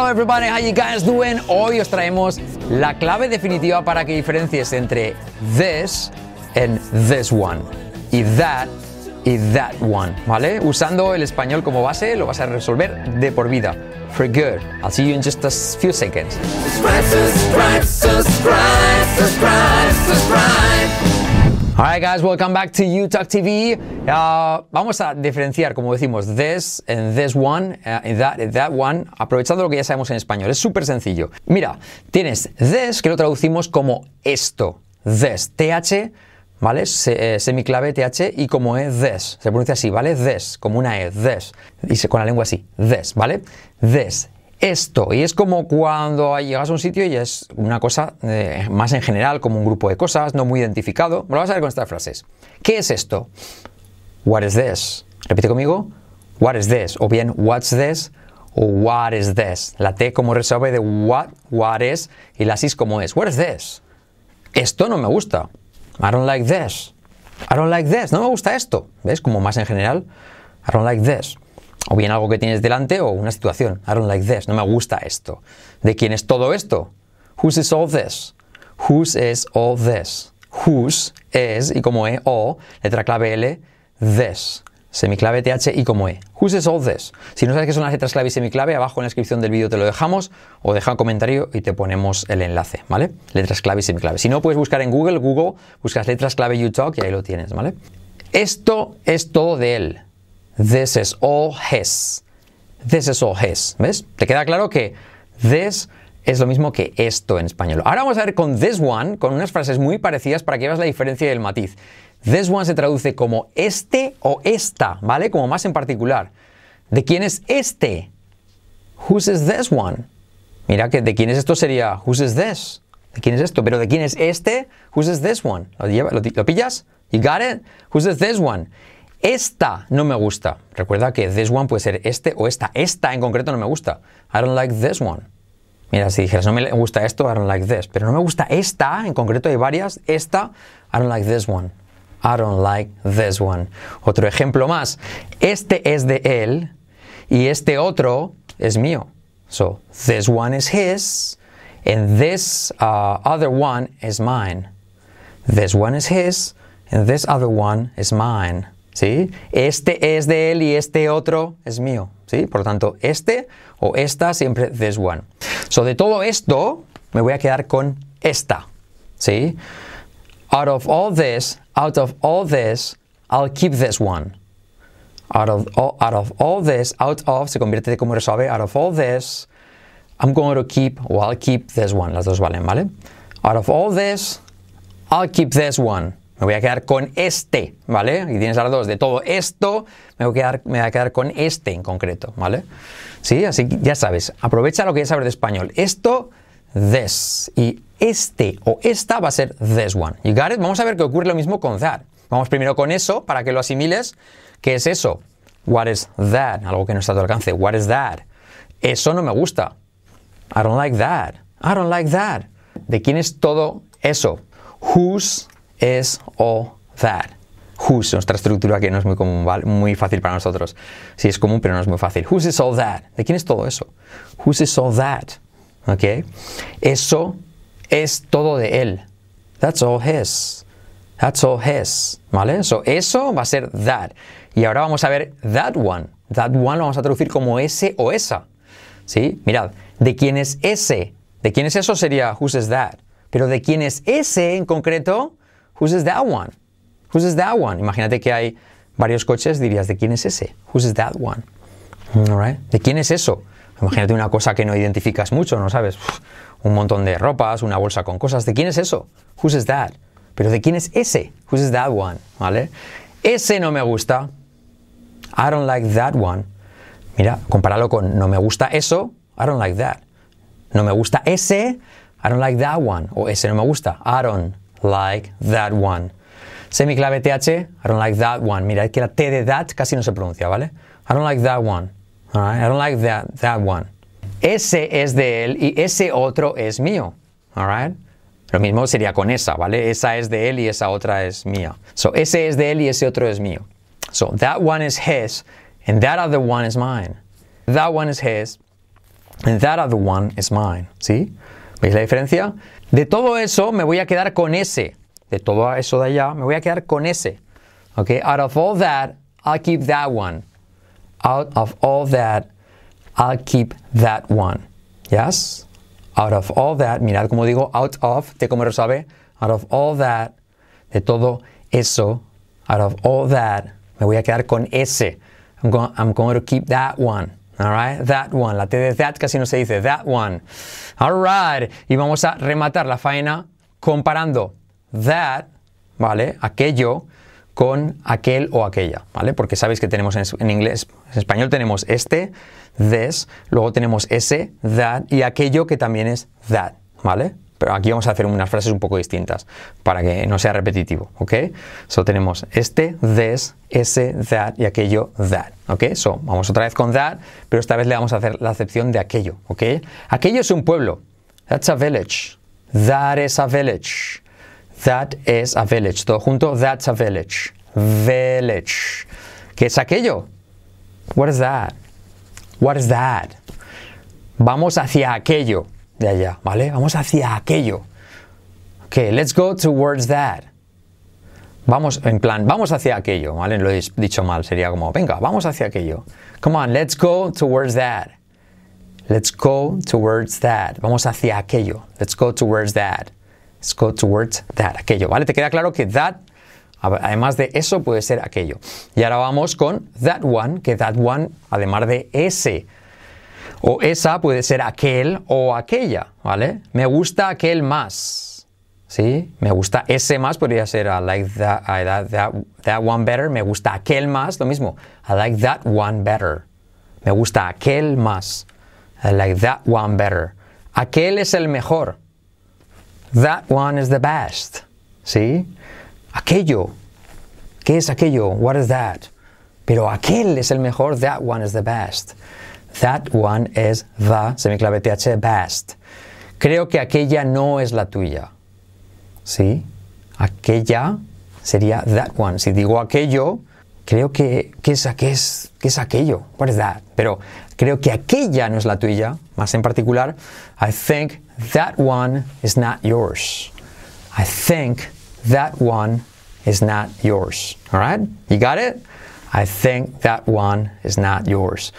Hello everybody, how you guys doing? Hoy os traemos la clave definitiva para que diferencies entre this and this one y that y that one, ¿vale? Usando el español como base lo vas a resolver de por vida. For good. I'll see you in just a few seconds. Subscribe, subscribe, subscribe. Alright guys, welcome back to UTalk TV. Uh, vamos a diferenciar, como decimos, this and this one, uh, and that and that one, aprovechando lo que ya sabemos en español. Es súper sencillo. Mira, tienes this, que lo traducimos como esto. This, TH, ¿vale? Eh, semiclave TH y como E, this. Se pronuncia así, ¿vale? This, como una E, this. Y con la lengua así, this, ¿vale? This. Esto, y es como cuando llegas a un sitio y es una cosa eh, más en general, como un grupo de cosas, no muy identificado. Lo vas a ver con estas frases. ¿Qué es esto? What is this? Repite conmigo. What is this? O bien, what's this? O what is this? La T como resuelve de what, what is, y la is como es. What is this? Esto no me gusta. I don't like this. I don't like this. No me gusta esto. ¿Ves? Como más en general. I don't like this. O bien algo que tienes delante o una situación. I don't like this. No me gusta esto. ¿De quién es todo esto? Whose is all this? Whose is all this? Whose es, y como E, all, letra clave L, this. Semiclave TH y como E. Whose is all this? Si no sabes qué son las letras clave y semiclave, abajo en la descripción del vídeo te lo dejamos o deja un comentario y te ponemos el enlace, ¿vale? Letras clave y semiclave. Si no, puedes buscar en Google, Google, buscas letras clave UTalk y ahí lo tienes, ¿vale? Esto es todo de él. This is all his. This is all his. ¿Ves? ¿Te queda claro que this es lo mismo que esto en español? Ahora vamos a ver con this one, con unas frases muy parecidas para que veas la diferencia y el matiz. This one se traduce como este o esta, ¿vale? Como más en particular. ¿De quién es este? Whose is this one? Mira que de quién es esto sería whose is this? ¿De quién es esto? Pero ¿de quién es este? Whose is this one? ¿Lo, lleva- lo, lo pillas? You got it? Whose is this one? Esta no me gusta. Recuerda que this one puede ser este o esta. Esta en concreto no me gusta. I don't like this one. Mira, si dijeras no me gusta esto, I don't like this. Pero no me gusta esta, en concreto hay varias. Esta, I don't like this one. I don't like this one. Otro ejemplo más. Este es de él y este otro es mío. So, this one is his and this uh, other one is mine. This one is his and this other one is mine. ¿Sí? Este es de él y este otro es mío. ¿Sí? Por lo tanto, este o esta siempre this one. So, de todo esto me voy a quedar con esta. ¿Sí? Out of all this, out of all this, I'll keep this one. Out of all, out of all this, out of se convierte de como resuelve. Out of all this, I'm going to keep, o I'll keep this one. Las dos valen, ¿vale? Out of all this, I'll keep this one. Me voy a quedar con este, ¿vale? Y tienes las dos. De todo esto, me voy a quedar, me voy a quedar con este en concreto, ¿vale? Sí, así que ya sabes, aprovecha lo que ya sabes de español. Esto, this. Y este o esta va a ser this one. You got it? Vamos a ver que ocurre lo mismo con that. Vamos primero con eso, para que lo asimiles. ¿Qué es eso? What is that? Algo que no está a tu alcance. What is that? Eso no me gusta. I don't like that. I don't like that. ¿De quién es todo eso? Whose is all that? Whose, nuestra estructura que no es muy común, ¿vale? muy fácil para nosotros. Sí es común, pero no es muy fácil. Whose is all that? ¿De quién es todo eso? Whose is all that? ¿Ok? Eso es todo de él. That's all his. That's all his. ¿Vale? So, eso va a ser that. Y ahora vamos a ver that one. That one lo vamos a traducir como ese o esa. ¿Sí? Mirad, ¿de quién es ese? ¿De quién es eso? Sería whose is that. Pero ¿de quién es ese en concreto? Whose is that one? Whose is that one? Imagínate que hay varios coches, dirías, ¿de quién es ese? Whose is that one? All right. ¿De quién es eso? Imagínate una cosa que no identificas mucho, ¿no sabes? Uf, un montón de ropas, una bolsa con cosas. ¿De quién es eso? Whose is that? Pero ¿de quién es ese? Whose is that one? ¿Vale? Ese no me gusta. I don't like that one. Mira, compáralo con no me gusta eso. I don't like that. No me gusta ese. I don't like that one. O ese no me gusta. I don't like that one. Semiclave TH. I don't like that one. Mira, es que la T de that casi no se pronuncia, ¿vale? I don't like that one. All? I don't like that, that one. Ese es de él y ese otro es mío. All right? Lo mismo sería con esa, ¿vale? Esa es de él y esa otra es mía. So, ese es de él y ese otro es mío. So, that one is his and that other one is mine. That one is his And that other one is mine. ¿Sí? ¿Veis la diferencia? De todo eso me voy a quedar con ese. De todo eso de allá me voy a quedar con ese. ¿Ok? Out of all that, I'll keep that one. Out of all that, I'll keep that one. Yes? Out of all that, mirad como digo, out of, te como sabe, out of all that, de todo eso, out of all that, me voy a quedar con ese. I'm going, I'm going to keep that one. All right, that one. La T de that casi no se dice, that one. All right, y vamos a rematar la faena comparando that, ¿vale? Aquello con aquel o aquella, ¿vale? Porque sabéis que tenemos en, en inglés, en español tenemos este, this, luego tenemos ese, that y aquello que también es that, ¿vale? Pero aquí vamos a hacer unas frases un poco distintas para que no sea repetitivo, ¿ok? So tenemos este, this, ese, that y aquello, that, ¿ok? So vamos otra vez con that, pero esta vez le vamos a hacer la acepción de aquello, ¿ok? Aquello es un pueblo. That's a village. That is a village. That is a village. Todo junto, that's a village. Village. ¿Qué es aquello? What is that? What is that? Vamos hacia aquello de allá, ¿vale? Vamos hacia aquello. Ok, let's go towards that. Vamos, en plan, vamos hacia aquello, ¿vale? Lo he dicho mal, sería como, venga, vamos hacia aquello. Come on, let's go towards that. Let's go towards that. Vamos hacia aquello. Let's go towards that. Let's go towards that. Aquello, ¿vale? ¿Te queda claro que that, además de eso, puede ser aquello? Y ahora vamos con that one, que that one, además de ese o esa puede ser aquel o aquella, ¿vale? Me gusta aquel más. ¿Sí? Me gusta ese más, podría ser I like that, like that, that one better. Me gusta aquel más, lo mismo. I like that one better. Me gusta aquel más. I like that one better. Aquel es el mejor. That one is the best. ¿Sí? Aquello. ¿Qué es aquello? What is that? Pero aquel es el mejor. That one is the best. That one is the, semiclave TH, best. Creo que aquella no es la tuya. ¿Sí? Aquella sería that one. Si digo aquello, creo que, ¿qué es, qué es, qué es aquello? What is that? Pero creo que aquella no es la tuya. Más en particular, I think that one is not yours. I think that one is not yours. All right? You got it? I think that one is not yours.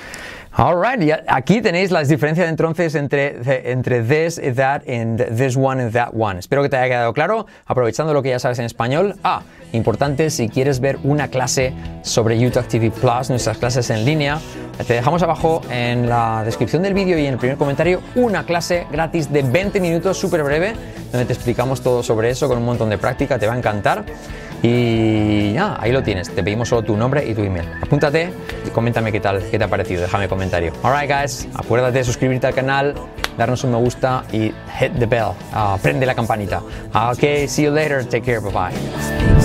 Alright, y aquí tenéis las diferencias entonces entre, entre this, that, and this one and that one. Espero que te haya quedado claro, aprovechando lo que ya sabes en español. Ah, importante, si quieres ver una clase sobre YouTube TV Plus, nuestras clases en línea, te dejamos abajo en la descripción del vídeo y en el primer comentario una clase gratis de 20 minutos, súper breve, donde te explicamos todo sobre eso con un montón de práctica, te va a encantar. Y ya, ahí lo tienes. Te pedimos solo tu nombre y tu email. Apúntate y coméntame qué tal, qué te ha parecido. Déjame comentario. Alright, guys. Acuérdate de suscribirte al canal, darnos un me gusta y hit the bell. Uh, prende la campanita. Ok, see you later. Take care. Bye bye.